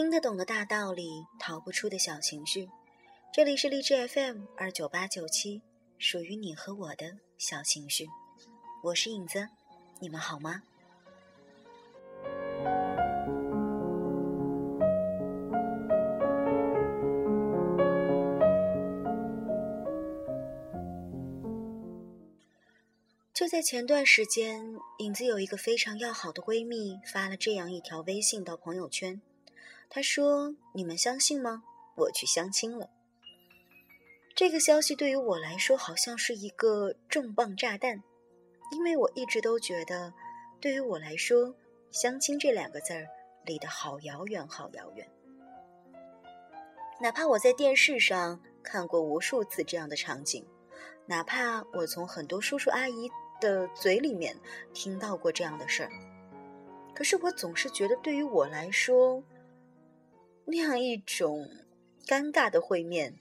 听得懂的大道理，逃不出的小情绪。这里是荔枝 FM 二九八九七，属于你和我的小情绪。我是影子，你们好吗？就在前段时间，影子有一个非常要好的闺蜜发了这样一条微信到朋友圈，他说：“你们相信吗？我去相亲了。”这个消息对于我来说好像是一个重磅炸弹，因为我一直都觉得，对于我来说，相亲这两个字儿离得好遥远，好遥远。哪怕我在电视上看过无数次这样的场景，哪怕我从很多叔叔阿姨。的嘴里面听到过这样的事儿，可是我总是觉得，对于我来说，那样一种尴尬的会面，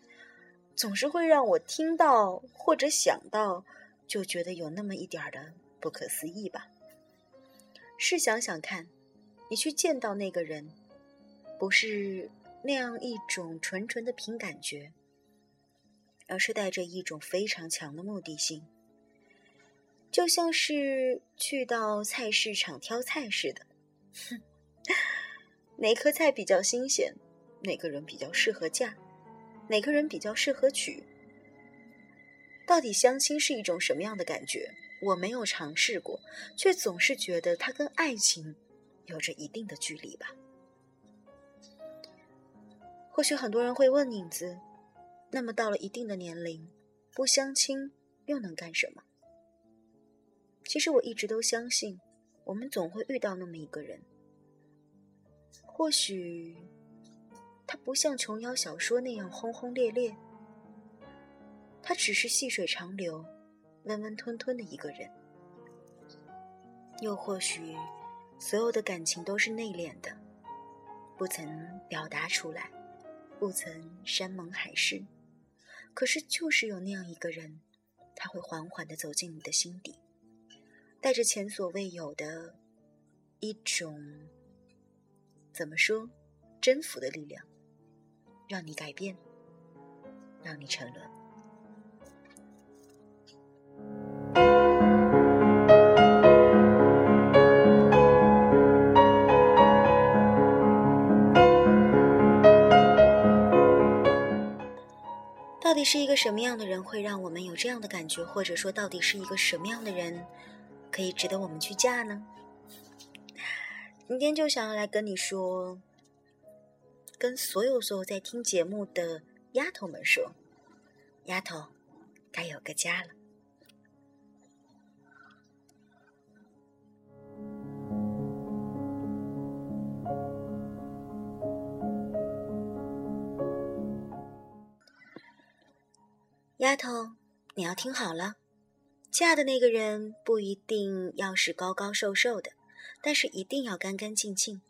总是会让我听到或者想到，就觉得有那么一点儿的不可思议吧。试想想看，你去见到那个人，不是那样一种纯纯的凭感觉，而是带着一种非常强的目的性。就像是去到菜市场挑菜似的，哼，哪颗菜比较新鲜，哪个人比较适合嫁，哪个人比较适合娶？到底相亲是一种什么样的感觉？我没有尝试过，却总是觉得它跟爱情有着一定的距离吧。或许很多人会问影子：那么到了一定的年龄，不相亲又能干什么？其实我一直都相信，我们总会遇到那么一个人。或许他不像琼瑶小说那样轰轰烈烈，他只是细水长流、温温吞吞的一个人。又或许，所有的感情都是内敛的，不曾表达出来，不曾山盟海誓。可是，就是有那样一个人，他会缓缓的走进你的心底。带着前所未有的一种怎么说征服的力量，让你改变，让你沉沦。到底是一个什么样的人会让我们有这样的感觉？或者说，到底是一个什么样的人？可以值得我们去嫁呢？今天就想要来跟你说，跟所有所有在听节目的丫头们说，丫头，该有个家了。丫头，你要听好了。嫁的那个人不一定要是高高瘦瘦的，但是一定要干干净净；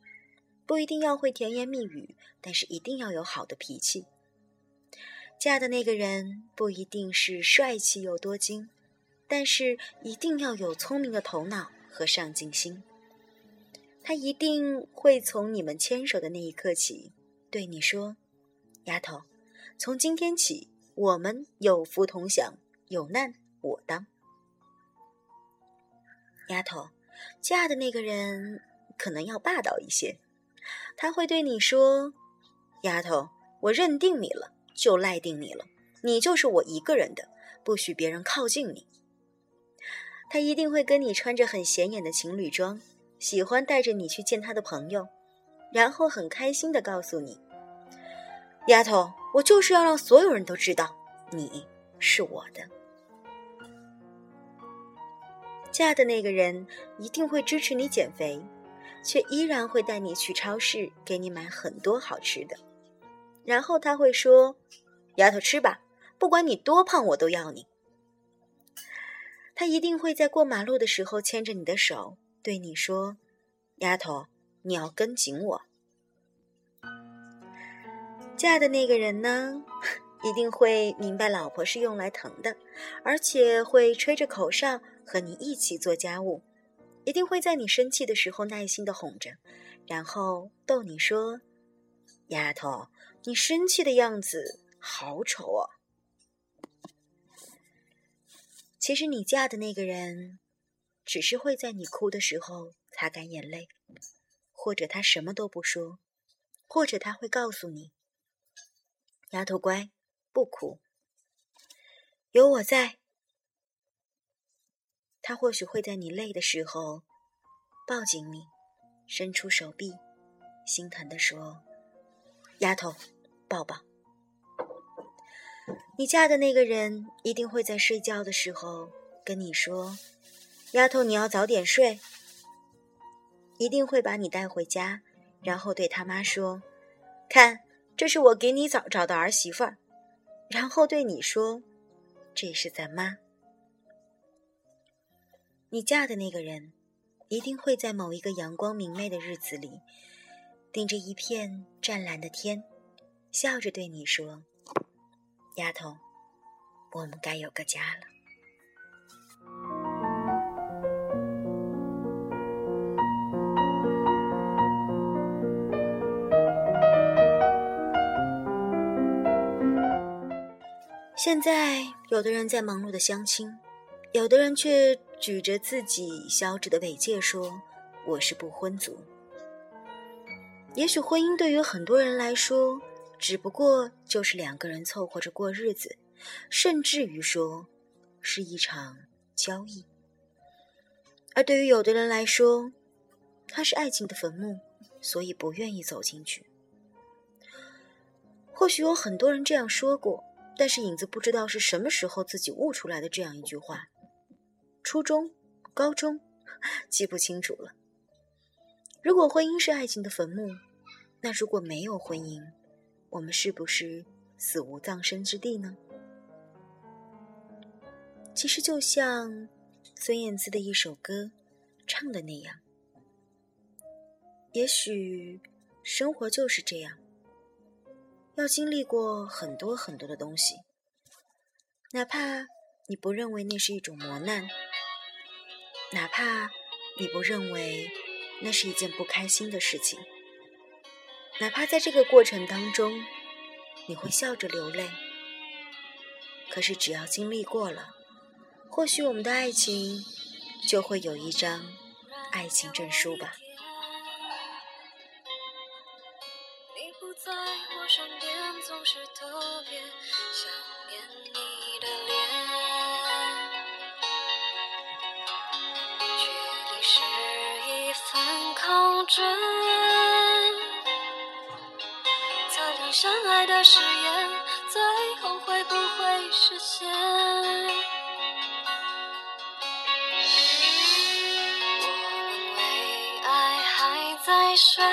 不一定要会甜言蜜语，但是一定要有好的脾气。嫁的那个人不一定是帅气又多金，但是一定要有聪明的头脑和上进心。他一定会从你们牵手的那一刻起，对你说：“丫头，从今天起，我们有福同享，有难我当。”丫头，嫁的那个人可能要霸道一些，他会对你说：“丫头，我认定你了，就赖定你了，你就是我一个人的，不许别人靠近你。”他一定会跟你穿着很显眼的情侣装，喜欢带着你去见他的朋友，然后很开心的告诉你：“丫头，我就是要让所有人都知道，你是我的。”嫁的那个人一定会支持你减肥，却依然会带你去超市给你买很多好吃的。然后他会说：“丫头吃吧，不管你多胖，我都要你。”他一定会在过马路的时候牵着你的手，对你说：“丫头，你要跟紧我。”嫁的那个人呢，一定会明白老婆是用来疼的，而且会吹着口哨。和你一起做家务，一定会在你生气的时候耐心的哄着，然后逗你说：“丫头，你生气的样子好丑哦。其实你嫁的那个人，只是会在你哭的时候擦干眼泪，或者他什么都不说，或者他会告诉你：“丫头乖，不哭，有我在。”他或许会在你累的时候抱紧你，伸出手臂，心疼地说：“丫头，抱抱。”你嫁的那个人一定会在睡觉的时候跟你说：“丫头，你要早点睡。”一定会把你带回家，然后对他妈说：“看，这是我给你找找的儿媳妇儿。”然后对你说：“这是咱妈。”你嫁的那个人一定会在某一个阳光明媚的日子里，顶着一片湛蓝的天，笑着对你说。丫头，我们该有个家了。现在，有的人在忙碌的相亲，有的人却举着自己小指的尾戒说：“我是不婚族。”也许婚姻对于很多人来说，只不过就是两个人凑合着过日子，甚至于说是一场交易。而对于有的人来说，它是爱情的坟墓，所以不愿意走进去。或许有很多人这样说过，但是影子不知道是什么时候自己悟出来的这样一句话：初中、高中，记不清楚了。如果婚姻是爱情的坟墓，那如果没有婚姻？我们是不是死无葬身之地呢？其实就像孙燕姿的一首歌唱的那样，也许生活就是这样，要经历过很多很多的东西，哪怕你不认为那是一种磨难，哪怕你不认为那是一件不开心的事情。哪怕在这个过程当中，你会笑着流泪，可是只要经历过了，或许我们的爱情就会有一张爱情证书吧。不在我身边，总是特别想念你的脸，距离是一份考卷。相爱的誓言，最后会不会实现？我们为爱还在睡，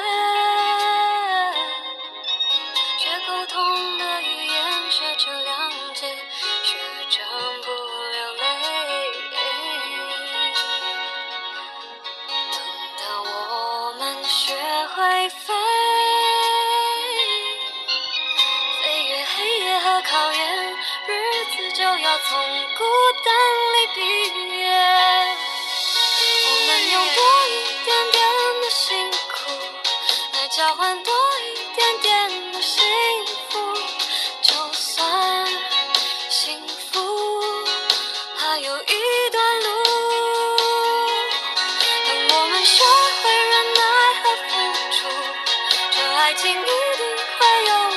飞飞越黑夜和。考验，日子就要从孤单里毕业。